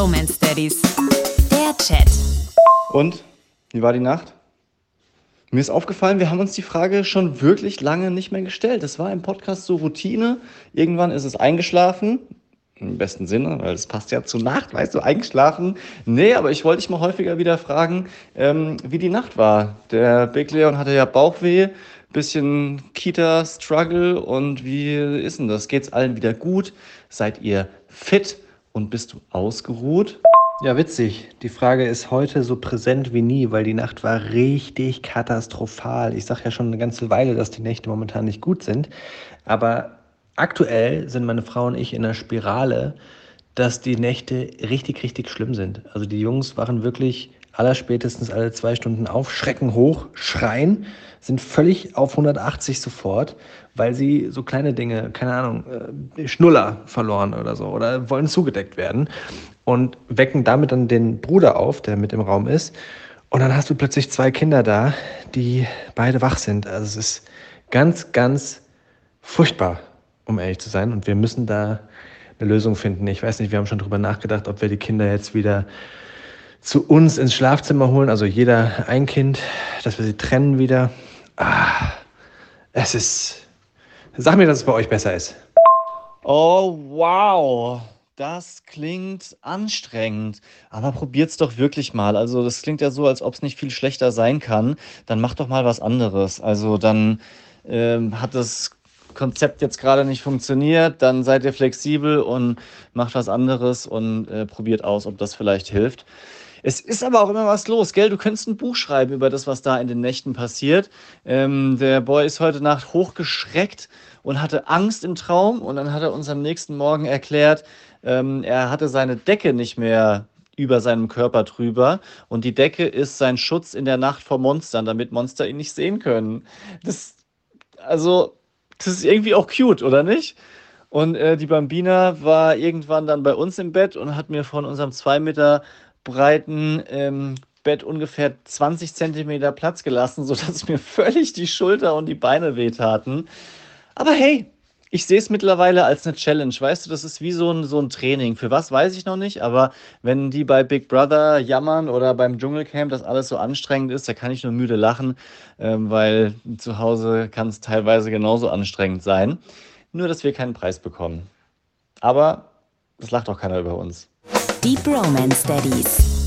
Bromance Daddies. Der Chat. Und? Wie war die Nacht? Mir ist aufgefallen, wir haben uns die Frage schon wirklich lange nicht mehr gestellt. Das war im Podcast so Routine. Irgendwann ist es eingeschlafen. Im besten Sinne, weil es passt ja zur Nacht, weißt du, eingeschlafen. Nee, aber ich wollte dich mal häufiger wieder fragen, ähm, wie die Nacht war. Der Big Leon hatte ja Bauchweh, bisschen Kita-Struggle und wie ist denn das? Geht's allen wieder gut? Seid ihr fit und bist du ausgeruht? Ja, witzig. Die Frage ist heute so präsent wie nie, weil die Nacht war richtig katastrophal. Ich sage ja schon eine ganze Weile, dass die Nächte momentan nicht gut sind. Aber aktuell sind meine Frau und ich in einer Spirale, dass die Nächte richtig, richtig schlimm sind. Also die Jungs wachen wirklich allerspätestens alle zwei Stunden auf, schrecken hoch, schreien, sind völlig auf 180 sofort, weil sie so kleine Dinge, keine Ahnung, äh, Schnuller verloren oder so oder wollen zugedeckt werden und wecken damit dann den Bruder auf, der mit im Raum ist. Und dann hast du plötzlich zwei Kinder da, die beide wach sind. Also es ist ganz, ganz furchtbar um ehrlich zu sein. Und wir müssen da eine Lösung finden. Ich weiß nicht, wir haben schon drüber nachgedacht, ob wir die Kinder jetzt wieder zu uns ins Schlafzimmer holen, also jeder ein Kind, dass wir sie trennen wieder. Ah, es ist. Sag mir, dass es bei euch besser ist. Oh, wow. Das klingt anstrengend. Aber probiert's doch wirklich mal. Also, das klingt ja so, als ob es nicht viel schlechter sein kann. Dann mach doch mal was anderes. Also, dann ähm, hat das Konzept jetzt gerade nicht funktioniert, dann seid ihr flexibel und macht was anderes und äh, probiert aus, ob das vielleicht hilft. Es ist aber auch immer was los, gell? Du könntest ein Buch schreiben über das, was da in den Nächten passiert. Ähm, der Boy ist heute Nacht hochgeschreckt und hatte Angst im Traum und dann hat er uns am nächsten Morgen erklärt, ähm, er hatte seine Decke nicht mehr über seinem Körper drüber und die Decke ist sein Schutz in der Nacht vor Monstern, damit Monster ihn nicht sehen können. Das, also, das ist irgendwie auch cute, oder nicht? Und äh, die Bambina war irgendwann dann bei uns im Bett und hat mir von unserem zwei Meter breiten ähm, Bett ungefähr 20 Zentimeter Platz gelassen, sodass mir völlig die Schulter und die Beine wehtaten. Aber hey, ich sehe es mittlerweile als eine Challenge. Weißt du, das ist wie so ein, so ein Training. Für was weiß ich noch nicht, aber wenn die bei Big Brother jammern oder beim Dschungelcamp, das alles so anstrengend ist, da kann ich nur müde lachen, ähm, weil zu Hause kann es teilweise genauso anstrengend sein. Nur, dass wir keinen Preis bekommen. Aber es lacht auch keiner über uns. Die Bromance Daddies.